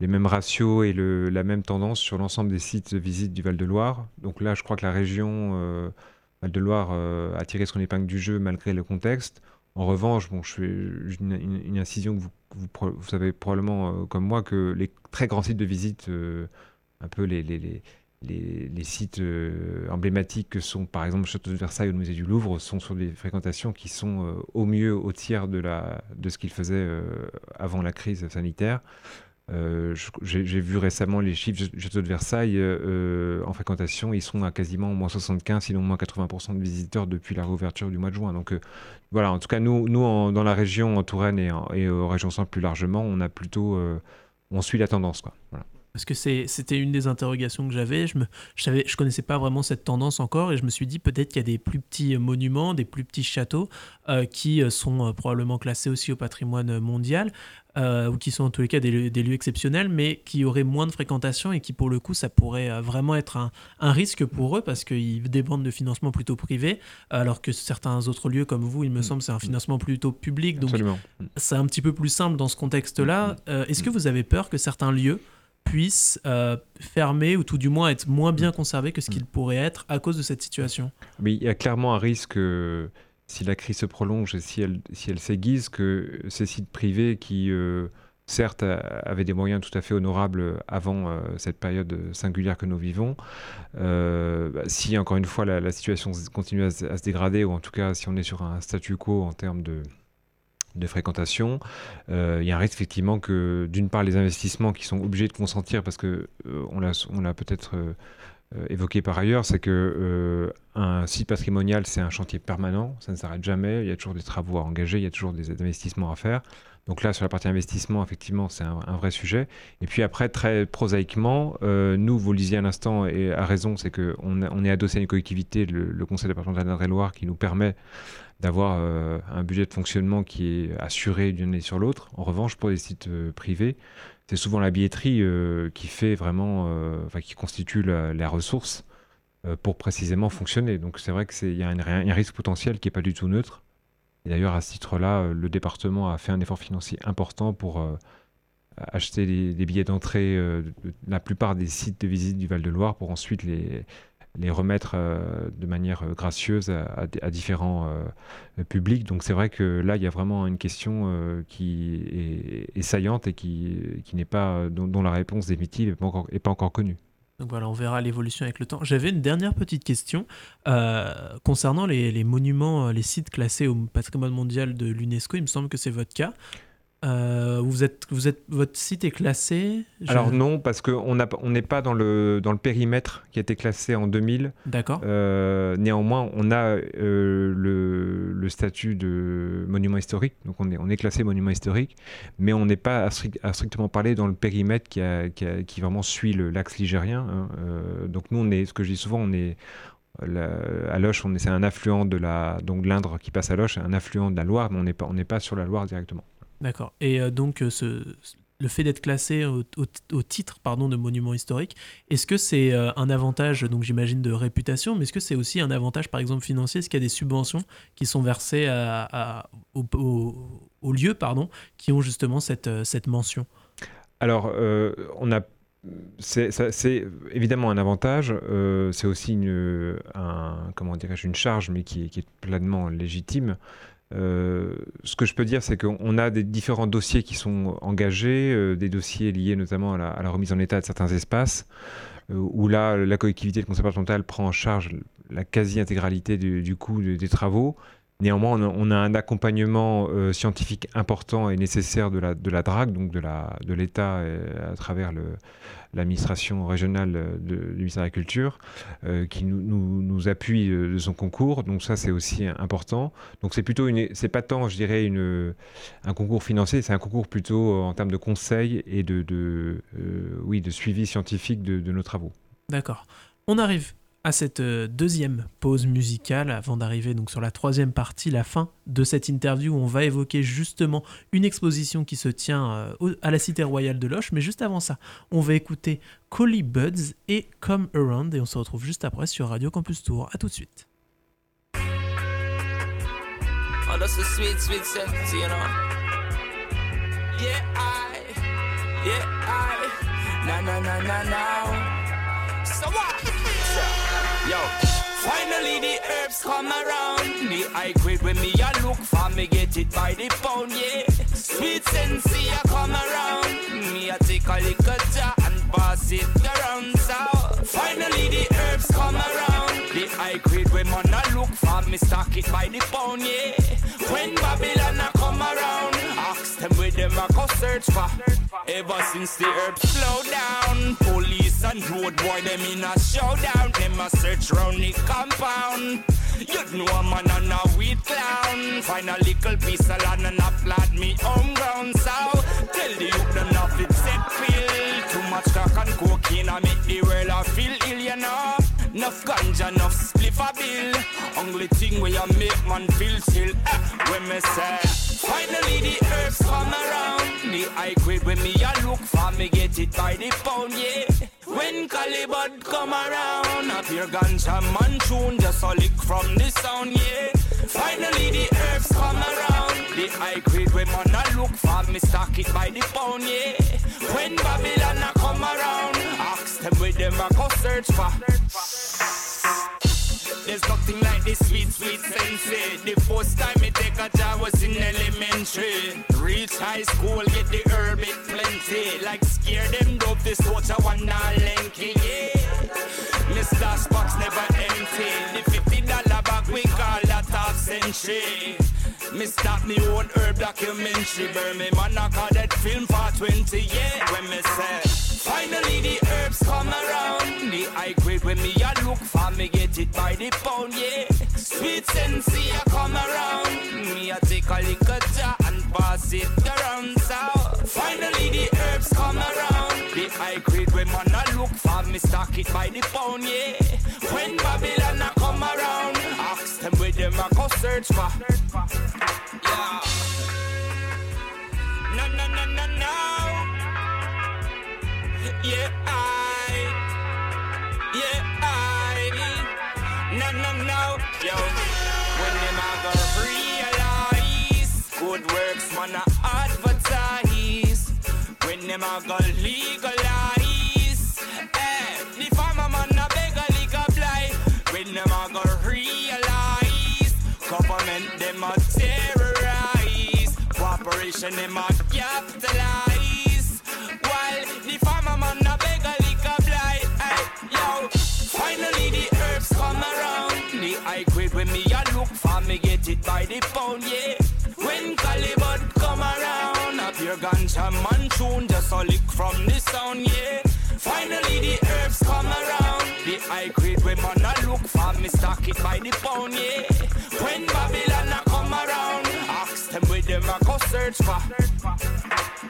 les mêmes ratios et la même tendance sur l'ensemble des sites de visite du Val-de-Loire. Donc là, je crois que la région euh, Val-de-Loire euh, a tiré son épingle du jeu malgré le contexte. En revanche, bon, je fais une, incision que vous, savez probablement comme moi que les très grands sites de visite, un peu les les, sites euh, emblématiques que sont par exemple le Château de Versailles ou le Musée du Louvre sont sur des fréquentations qui sont euh, au mieux au tiers de, ce qu'ils faisaient euh, avant la crise sanitaire. J'ai vu récemment les chiffres du Château de Versailles en fréquentation, ils sont à quasiment moins 75, sinon moins 80% de visiteurs depuis la réouverture du mois de juin. Donc voilà, en tout cas, nous, dans la région, en Touraine et, en, et aux régions centrales plus largement, on a plutôt, on suit la tendance. Quoi. Voilà. Parce que c'était une des interrogations que j'avais. Je ne je, je connaissais pas vraiment cette tendance encore et je me suis dit peut-être qu'il y a des plus petits monuments, des plus petits châteaux euh, qui euh, sont euh, probablement classés aussi au patrimoine mondial ou qui sont en tous les cas des, des, lieux exceptionnels mais qui auraient moins de fréquentation et qui pour le coup ça pourrait vraiment être un, un risque pour eux parce qu'ils dépendent de financement plutôt privé alors que certains autres lieux comme vous, il me mm. semble, c'est un financement plutôt public. Donc c'est un petit peu plus simple dans ce contexte-là. Mm. Est-ce que vous avez peur que certains lieux puisse euh, fermer ou tout du moins être moins bien conservé que ce qu'il pourrait être à cause de cette situation. Mais il y a clairement un risque, euh, si la crise se prolonge et si elle, si elle s'aiguise, que ces sites privés qui, euh, certes, avaient des moyens tout à fait honorables avant cette période singulière que nous vivons, bah, si encore une fois la, situation continue à, se dégrader, ou en tout cas si on est sur un statu quo en termes de de fréquentation. Euh, il y a un risque effectivement que d'une part les investissements qui sont obligés de consentir parce que euh, on l'a peut-être euh, évoqué par ailleurs, c'est que un site patrimonial c'est un chantier permanent, ça ne s'arrête jamais, il y a toujours des travaux à engager, il y a toujours des investissements à faire. Donc là, sur la partie investissement, effectivement, c'est un, vrai sujet. Et puis après, très prosaïquement, nous, vous le disiez à l'instant, et à raison, c'est qu'on on est adossé à une collectivité, le, le conseil départemental d'Indre-et-Loire, qui nous permet d'avoir euh, un budget de fonctionnement qui est assuré d'une année sur l'autre. En revanche, pour les sites euh, privés, c'est souvent la billetterie euh, qui fait vraiment, enfin, qui constitue la, ressource pour précisément fonctionner. Donc c'est vrai qu'il y a un, risque potentiel qui n'est pas du tout neutre. D'ailleurs, à ce titre-là, le département a fait un effort financier important pour acheter des billets d'entrée de la plupart des sites de visite du Val-de-Loire pour ensuite les, les remettre euh, de manière euh, gracieuse à, différents euh, publics. Donc c'est vrai que là, il y a vraiment une question qui est, saillante et qui, qui n'est pas, dont, la réponse définitive n'est pas encore, connue. Donc voilà, on verra l'évolution avec le temps. J'avais une dernière petite question concernant les, monuments, les sites classés au patrimoine mondial de l'UNESCO. Il me semble que c'est votre cas. Euh, vous êtes, vous êtes, votre site est classé Alors non, parce qu'on n'est pas dans le, dans le périmètre qui a été classé en 2000. D'accord. Euh, néanmoins, on a euh, le, le, statut de monument historique, donc on est, on est classé monument historique, mais on n'est pas à, strictement parler dans le périmètre qui, a, qui, vraiment suit l'axe ligérien. Hein. donc nous, on est, ce que je dis souvent, on est, à Loche, c'est un affluent de la donc l'Indre qui passe à Loche, un affluent de la Loire, mais on n'est pas on n'est pas sur la Loire directement. D'accord. Et euh, donc, euh, le fait d'être classé au, titre pardon, de monument historique, est-ce que c'est euh, un avantage, donc j'imagine, de réputation, mais est-ce que c'est aussi un avantage, par exemple, financier? Est-ce qu'il y a des subventions qui sont versées à, au, lieu pardon, qui ont justement cette, mention? Alors, on a c'est évidemment un avantage. C'est aussi une, un, comment une charge, mais qui est, pleinement légitime. Euh, ce que je peux dire, c'est qu'on a des différents dossiers qui sont engagés, euh, des dossiers liés notamment à la, remise en état de certains espaces, où là, la collectivité, le conseil départemental prend en charge la quasi-intégralité du, coût des travaux. Néanmoins, on a, un accompagnement euh, scientifique important et nécessaire de la, de DRAC, donc de l'État euh, à travers l'administration régionale de, du ministère de la Culture, euh, qui nous, appuie de son concours. Donc ça, c'est aussi important. Donc c'est plutôt c'est pas tant, je dirais, un concours financier, c'est un concours plutôt en termes de conseil et de, oui, de suivi scientifique de nos travaux. D'accord. On arrive à cette euh, deuxième pause musicale avant d'arriver donc sur la troisième partie, la fin de cette interview où on va évoquer justement une exposition qui se tient euh, à la Cité Royale de Loche. Mais juste avant ça, on va écouter Collie Buds et Come Around et on se retrouve juste après sur Radio Campus Tour. À tout de suite. Yo, finally the herbs come around. Me I grade when me a look for me get it by the pound, yeah. Sweet sensei a come around. Me a take a little jar and pass it around. So finally the herbs come around. The high grade when man a look for me stock it by the pound, yeah. When Babylon a come around, ask them where them go search for. Ever since the herbs slow down, police and road boy them in a showdown. Them a search round the compound. You'd know a man and a weed clown. Find a little piece of land and a plant me home ground. So tell the youth them not fit set feel. Too much crack and cocaine I make the world a feel ill, you know. Enough ganja, enough spliff a bill. Only thing where you make man feel chill. Eh, when me say, finally the herbs come around. The high grade when me a look for me get it by the pound, yeah. When Calibut come around, up your ganja man tune just a lick from the sound, yeah. Finally the herbs come around. The high grade when man a look for me stock it by the pound, yeah. When Babylon a come around, ask them where them a go search for. There's nothing like this sweet, sweet sensei. The first time me take a job was in elementary. Reach high school, get the herb it plenty. Like scare them dope, this watch a one dollar lanky, yeah. Mr. Box never empty. The fifty dollar bag we call that half century. Me stop me own herb documentary. Burn me man, I call that film for 20, yeah. When me say. Finally the herbs come around. The high grade when me a look for me get it by the pound, yeah. Sweet sensei a come around. Me a take a little jar and pass it around. So finally the herbs come around. The high grade when man a look for me stock it by the pound, yeah. When Babylon a come around, ask them where them a go search for. Yeah. No, no, no, no, no. Yeah, I. Yeah, I. No, no, no. Yo, when them a go realize good works, I advertise. When them a go legalize, eh, the farmer man a beg a legal blight. When them a go realize, government them a terrorize. Cooperation them a capitalize. Me I look for me get it by the pound, yeah. When Calibut come around, up your ganja man tune, just a lick from the sound, yeah. Finally the herbs come around, the high grade when man a look for me stock it by the pound, yeah. When Babylon a come around, ask them where them a go search for.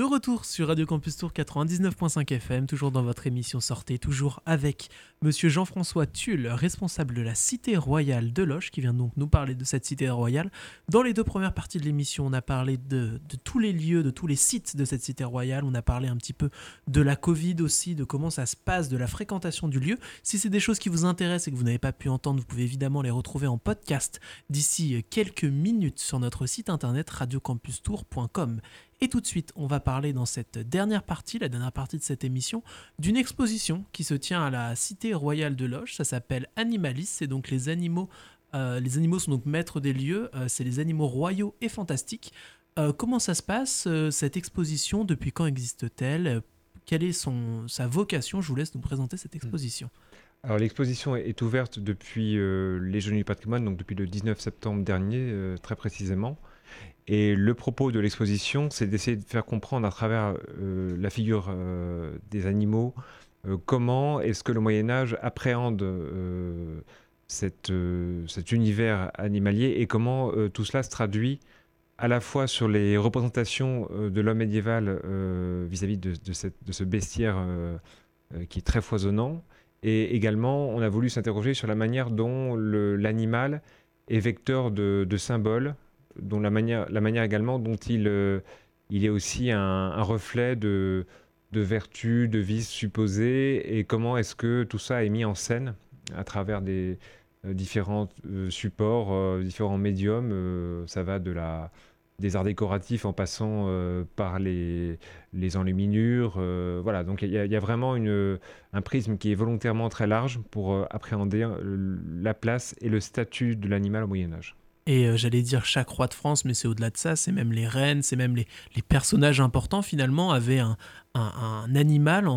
De retour sur Radio Campus Tour 99.5 FM, toujours dans votre émission Sortez, toujours avec Monsieur Jean-François Tulle, responsable de la Cité Royale de Loche, qui vient donc nous parler de cette Cité Royale. Dans les deux premières parties de l'émission, on a parlé de, de, tous les lieux, de tous les sites de cette Cité Royale, on a parlé un petit peu de la Covid aussi, de comment ça se passe, de la fréquentation du lieu. Si c'est des choses qui vous intéressent et que vous n'avez pas pu entendre, vous pouvez évidemment les retrouver en podcast d'ici quelques minutes sur notre site internet radiocampustour.com. Et tout de suite, on va parler dans cette dernière partie, la dernière partie de cette émission, d'une exposition qui se tient à la Cité Royale de Loche. Ça s'appelle Animalis. C'est donc les animaux. Euh, les animaux sont donc maîtres des lieux. Euh, c'est les animaux royaux et fantastiques. Euh, comment ça se passe cette exposition? Depuis quand existe-t-elle? Quelle est son, sa vocation? Je vous laisse nous présenter cette exposition. Alors l'exposition est ouverte depuis les Jeunes du patrimoine, donc depuis le 19 septembre dernier, très précisément. Et le propos de l'exposition, c'est d'essayer de faire comprendre à travers euh, la figure euh, des animaux euh, comment est-ce que le Moyen Âge appréhende cet univers animalier et comment tout cela se traduit à la fois sur les représentations de l'homme médiéval vis-à-vis de, ce bestiaire qui est très foisonnant, et également on a voulu s'interroger sur la manière dont l'animal est vecteur de, de symboles, dont la manière, également dont il, euh, il est aussi un, reflet de, de vertu, de vices supposés, et comment est-ce que tout ça est mis en scène à travers des euh, différents euh, supports, différents médiums. ça va de la, des arts décoratifs en passant par les, les enluminures. voilà, donc il y, y, a vraiment une, un prisme qui est volontairement très large pour appréhender la place et le statut de l'animal au Moyen Âge. Et euh, j'allais dire chaque roi de France, mais c'est au-delà de ça, c'est même les reines, c'est même les, personnages importants finalement avaient un, animal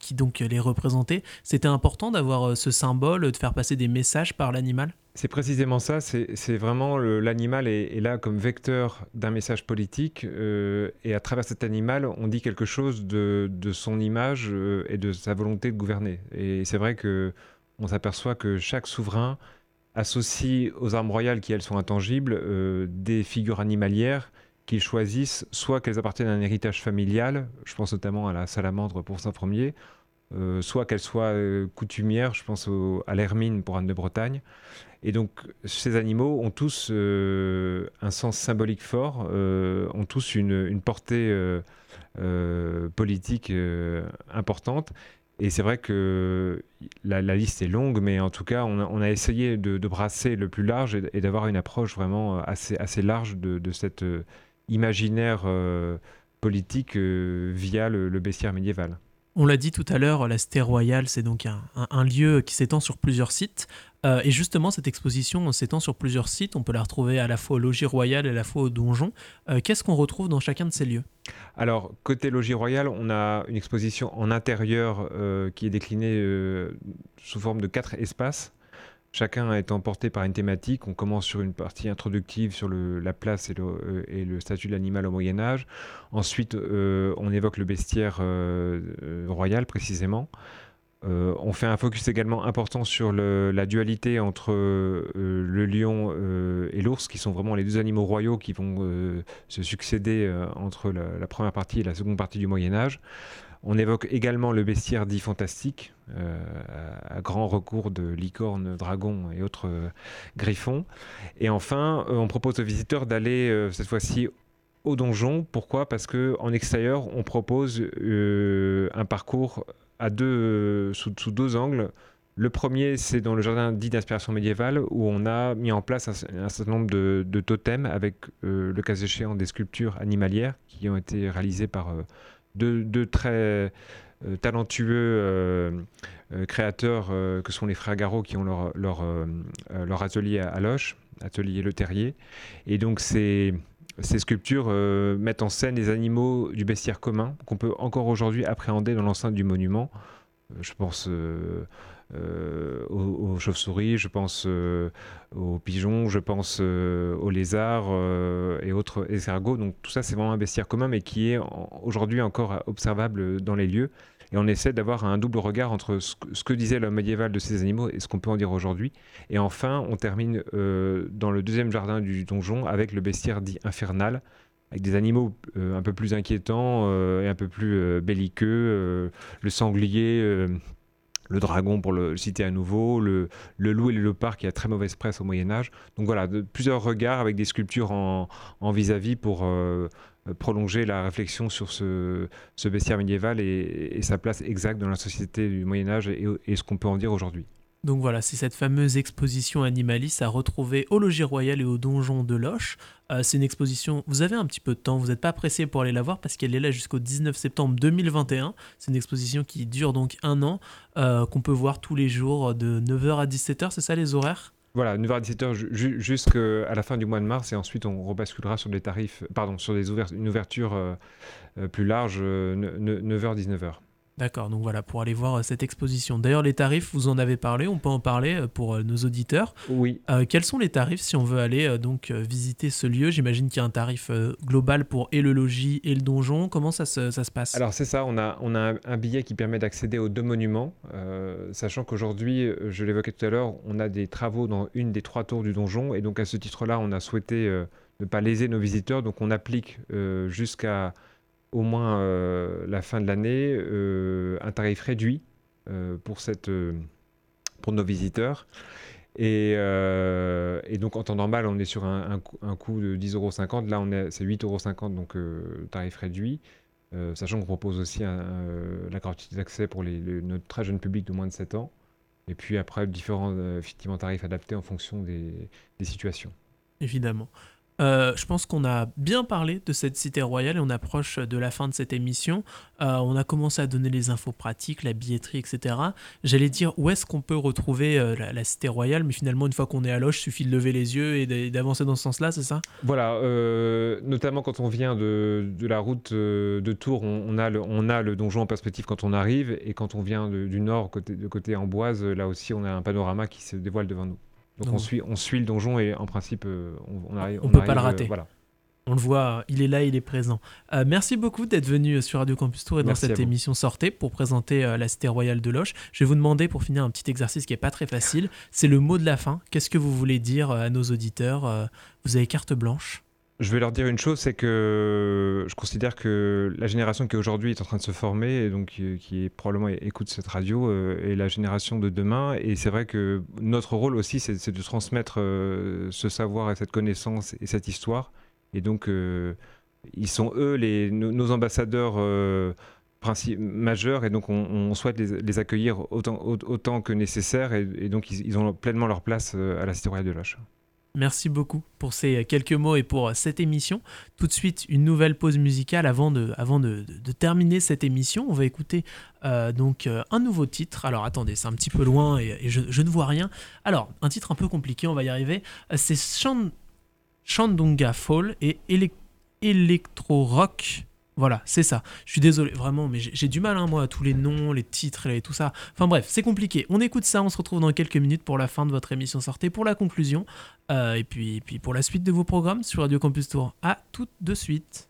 qui donc les représentait. C'était important d'avoir euh, ce symbole, de faire passer des messages par l'animal? C'est précisément ça, c'est vraiment l'animal est, là comme vecteur d'un message politique euh, et à travers cet animal, on dit quelque chose de, de son image et de sa volonté de gouverner. Et c'est vrai que on s'aperçoit que chaque souverain associe aux armes royales qui, elles, sont intangibles, euh, des figures animalières qu'ils choisissent, soit qu'elles appartiennent à un héritage familial, je pense notamment à la salamandre pour Saint Ier, euh, soit qu'elles soient euh, coutumières, je pense à l'hermine pour Anne de Bretagne. Et donc ces animaux ont tous un sens symbolique fort, ont tous une portée politique importante. Et c'est vrai que la, liste est longue, mais en tout cas, on a, essayé de, brasser le plus large et, d'avoir une approche vraiment assez, assez large de, de cet euh, imaginaire euh, politique euh, via le, bestiaire médiéval. On l'a dit tout à l'heure, la Cité Royale, c'est donc un, lieu qui s'étend sur plusieurs sites. Euh, et justement, cette exposition s'étend sur plusieurs sites. On peut la retrouver à la fois au Logis Royal et à la fois au Donjon. Euh, qu'est-ce qu'on retrouve dans chacun de ces lieux? Alors, côté Logis Royal, on a une exposition en intérieur euh, qui est déclinée sous forme de quatre espaces chacun étant porté par une thématique. On commence sur une partie introductive sur la place et le, statut de l'animal au Moyen Âge. Ensuite, on évoque le bestiaire royal précisément. On fait un focus également important sur la dualité entre le lion et l'ours, qui sont vraiment les deux animaux royaux qui vont se succéder entre la, première partie et la seconde partie du Moyen Âge. On évoque également le bestiaire dit fantastique, euh, à grand recours de licornes, dragons et autres euh, griffons. Et enfin, euh, on propose aux visiteurs d'aller cette fois-ci au donjon. Pourquoi? Parce que en extérieur, on propose un parcours à deux, sous, deux angles. Le premier, c'est dans le jardin dit d'inspiration médiévale, où on a mis en place un, certain nombre de, totems avec, le cas échéant, des sculptures animalières qui ont été réalisées par deux, très euh, talentueux euh, euh, créateurs que sont les frères Garot qui ont leur, leur, leur atelier à, Loche, atelier Le Terrier. Et donc ces, ces sculptures mettent en scène les animaux du bestiaire commun qu'on peut encore aujourd'hui appréhender dans l'enceinte du monument. je pense euh, aux, chauves-souris, je pense euh, aux pigeons, je pense euh, aux lézards et autres escargots. Donc tout ça, c'est vraiment un bestiaire commun, mais qui est aujourd'hui encore observable dans les lieux. Et on essaie d'avoir un double regard entre ce, que disait l'homme médiéval de ces animaux et ce qu'on peut en dire aujourd'hui. Et enfin, on termine dans le deuxième jardin du donjon avec le bestiaire dit infernal, avec des animaux un peu plus inquiétants et un peu plus belliqueux, le sanglier le dragon pour le citer à nouveau, le, loup et le léopard qui a très mauvaise presse au Moyen Âge. Donc voilà, plusieurs regards avec des sculptures en vis-à-vis pour euh, prolonger la réflexion sur ce, bestiaire médiéval et, sa place exacte dans la société du Moyen Âge et ce qu'on peut en dire aujourd'hui. Donc voilà, c'est cette fameuse exposition animaliste à retrouver au Logis Royal et au Donjon de Loche. Euh, c'est une exposition, vous avez un petit peu de temps, vous n'êtes pas pressé pour aller la voir parce qu'elle est là jusqu'au 19 septembre 2021. C'est une exposition qui dure donc un an, euh, qu'on peut voir tous les jours de 9h à 17h, c'est ça les horaires? Voilà, 9h à 17h jusqu'à la fin du mois de mars et ensuite on rebasculera sur des tarifs, pardon, sur une ouverture euh, plus large, 9h-19h. D'accord, donc voilà, pour aller voir euh, cette exposition. D'ailleurs, les tarifs, vous en avez parlé, on peut en parler euh, pour euh, nos auditeurs. Oui. quels sont les tarifs si on veut aller donc visiter ce lieu? J'imagine qu'il y a un tarif global pour et le logis et le donjon. Comment ça se, ça se passe? Alors c'est ça, on a, on a un, billet qui permet d'accéder aux deux monuments, sachant qu'aujourd'hui, je l'évoquais tout à l'heure, on a des travaux dans une des trois tours du donjon, et donc à ce titre-là, on a souhaité ne pas léser nos visiteurs, donc on applique jusqu'à au moins euh, la fin de l'année euh, un tarif réduit euh, pour, nos visiteurs. Et, donc en temps normal, on est sur un, coût de 10,50 euros. Là, on est, c'est 8,50 euros, donc tarif réduit. sachant qu'on propose aussi la gratuité d'accès pour notre très jeune public de moins de 7 ans. Et puis après, différents effectivement, tarifs adaptés en fonction des situations. Évidemment. Euh, je pense qu'on a bien parlé de cette cité royale et on approche de la fin de cette émission. Euh, on a commencé à donner les infos pratiques, la billetterie, etc. J'allais dire où est-ce qu'on peut retrouver euh, la, cité royale, mais finalement, une fois qu'on est à Loche, il suffit de lever les yeux et d'avancer dans ce sens-là, c'est ça? Voilà, notamment quand on vient de, la route de Tours, on, a le, on, a le, donjon en perspective quand on arrive, et quand on vient du nord, côté, de côté Amboise, là aussi, on a un panorama qui se dévoile devant nous. Donc, on, suit, on suit le donjon et en principe, euh, on, arrive. On, peut pas le rater. Euh, voilà. On le voit, il est là, il est présent. Euh, merci beaucoup d'être venu sur Radio Campus Tour et dans cette émission Sortez pour présenter la Cité Royale de Loche. Je vais vous demander pour finir un petit exercice qui est pas très facile. C'est le mot de la fin. Qu'est-ce que vous voulez dire à nos auditeurs Vous avez carte blanche je vais leur dire une chose, c'est que je considère que la génération qui aujourd'hui est en train de se former, et donc qui, est, probablement écoute cette radio, euh, est la génération de demain. Et c'est vrai que notre rôle aussi, c'est de transmettre euh, ce savoir et cette connaissance et cette histoire. Et donc, euh, ils sont eux nos, ambassadeurs majeurs, et donc on, souhaite les, accueillir autant, que nécessaire. Et, donc, ils, ils, ont pleinement leur place à la Cité Royale de Loche. Merci beaucoup pour ces quelques mots et pour cette émission. Tout de suite, une nouvelle pause musicale avant de, terminer cette émission. On va écouter euh, donc euh, un nouveau titre. Alors attendez, c'est un petit peu loin et, je, ne vois rien. Alors, un titre un peu compliqué, on va y arriver. Euh, c'est Chandonga Fall et Electro Rock voilà, c'est ça. Je suis désolé, vraiment, mais j'ai du mal, hein, moi, à tous les noms, les titres et tout ça. Enfin bref, c'est compliqué. On écoute ça, on se retrouve dans quelques minutes pour la fin de votre émission sortée, pour la conclusion, euh, et, puis, puis pour la suite de vos programmes sur Radio Campus Tour. À tout de suite.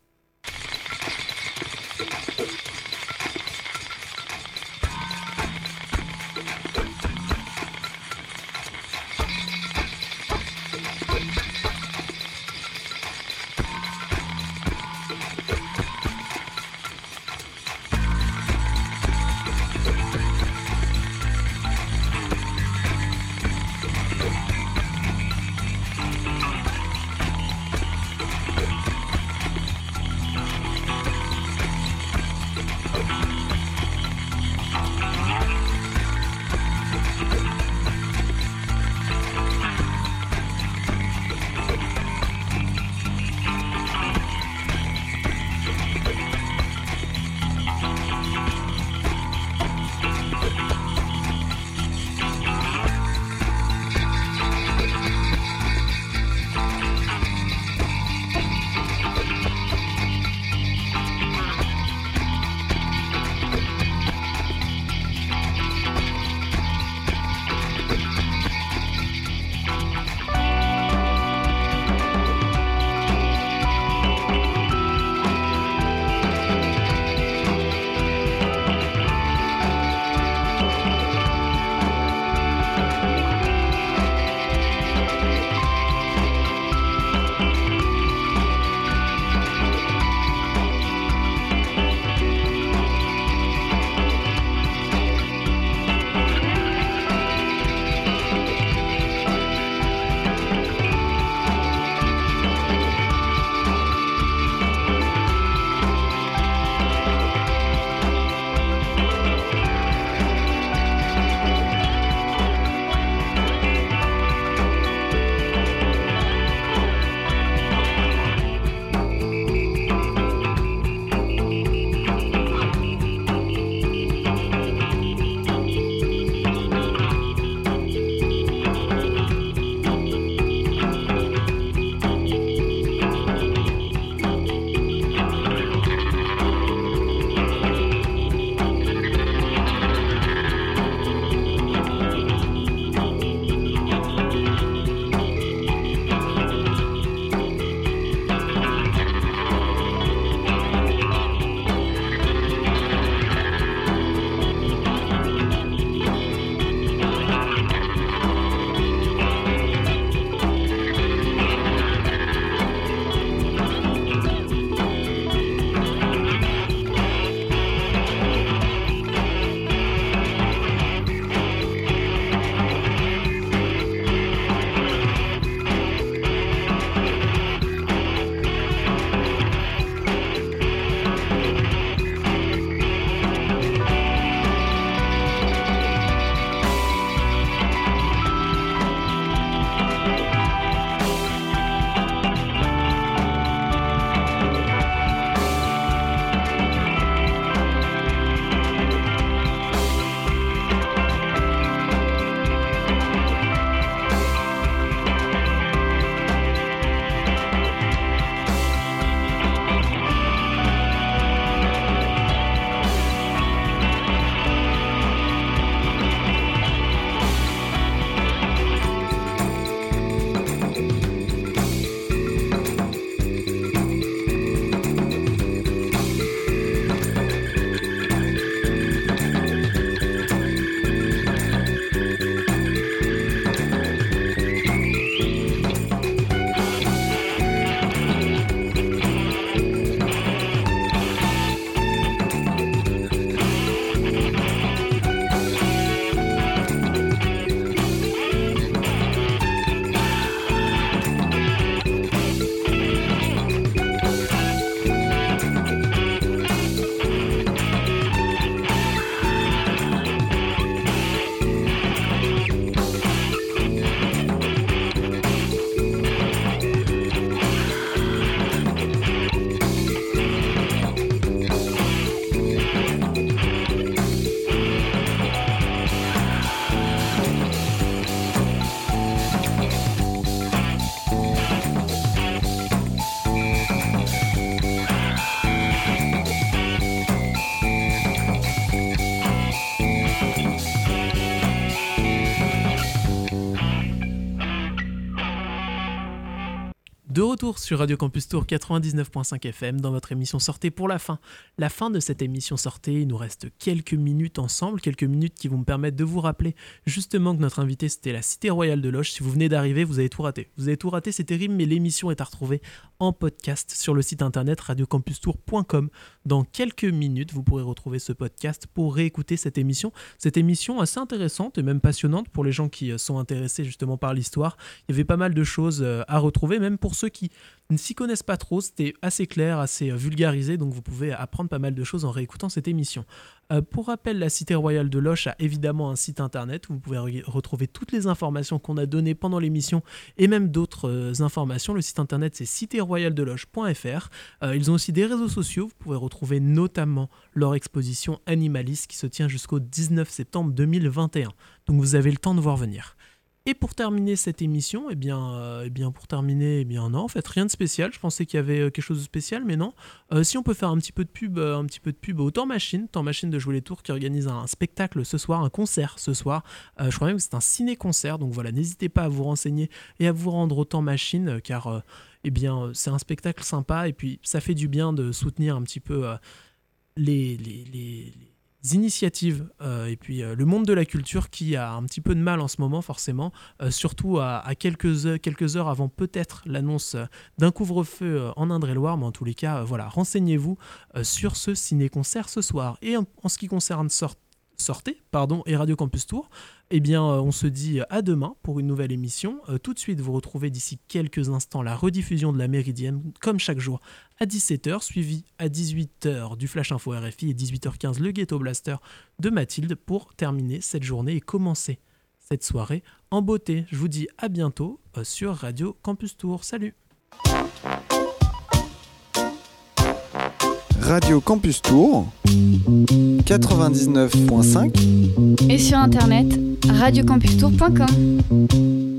Retour sur Radio Campus Tour 99.5 FM dans votre émission Sortez pour la fin. La fin de cette émission Sortez, il nous reste quelques minutes ensemble, quelques minutes qui vont me permettre de vous rappeler justement que notre invité c'était la Cité Royale de Loche. Si vous venez d'arriver, vous avez tout raté. Vous avez tout raté, c'est terrible, mais l'émission est à retrouver en podcast sur le site internet radiocampustour.com. Dans quelques minutes, vous pourrez retrouver ce podcast pour réécouter cette émission. Cette émission assez intéressante et même passionnante pour les gens qui euh, sont intéressés justement par l'histoire. Il y avait pas mal de choses euh, à retrouver, même pour ceux qui ne s'y connaissent pas trop. C'était assez clair, assez euh, vulgarisé, donc vous pouvez apprendre pas mal de choses en réécoutant cette émission. Euh, pour rappel, la Cité Royale de Loche a évidemment un site internet où vous pouvez retrouver toutes les informations qu'on a données pendant l'émission et même d'autres euh, informations. Le site internet c'est citéroyaledeloche.fr. ils ont aussi des réseaux sociaux, vous pouvez retrouver notamment leur exposition Animaliste qui se tient jusqu'au 19 septembre 2021. Donc vous avez le temps de voir venir. Et pour terminer cette émission, eh bien, euh, eh bien pour terminer, eh bien non, en fait rien de spécial. Je pensais qu'il y avait euh, quelque chose de spécial, mais non. Euh, si on peut faire un petit peu de pub, un petit peu de pub au Temps Machine, Temps Machine de jouer les tours qui organise un spectacle ce soir, un concert ce soir. je crois même que c'est un ciné-concert, donc voilà, n'hésitez pas à vous renseigner et à vous rendre au Temps Machine, car eh bien c'est un spectacle sympa et puis ça fait du bien de soutenir un petit peu les, initiatives euh, et puis euh, le monde de la culture qui a un petit peu de mal en ce moment forcément, euh, surtout à, quelques, heures, avant peut-être l'annonce d'un couvre-feu en Indre-et-Loire, mais en tous les cas, voilà, renseignez-vous sur ce ciné-concert ce soir. Et en, en ce qui concerne Sortez pardon, et Radio Campus Tour, eh bien, euh, on se dit à demain pour une nouvelle émission. Euh, tout de suite, vous retrouvez d'ici quelques instants la rediffusion de la Méridienne, comme chaque jour, à 17h, suivi à 18h du Flash Info RFI et 18h15 le Ghetto Blaster de Mathilde pour terminer cette journée et commencer cette soirée en beauté. Je vous dis à bientôt euh, sur Radio Campus Tour. Salut Radio Campus Tour 99.5 et sur internet radiocampustour.com.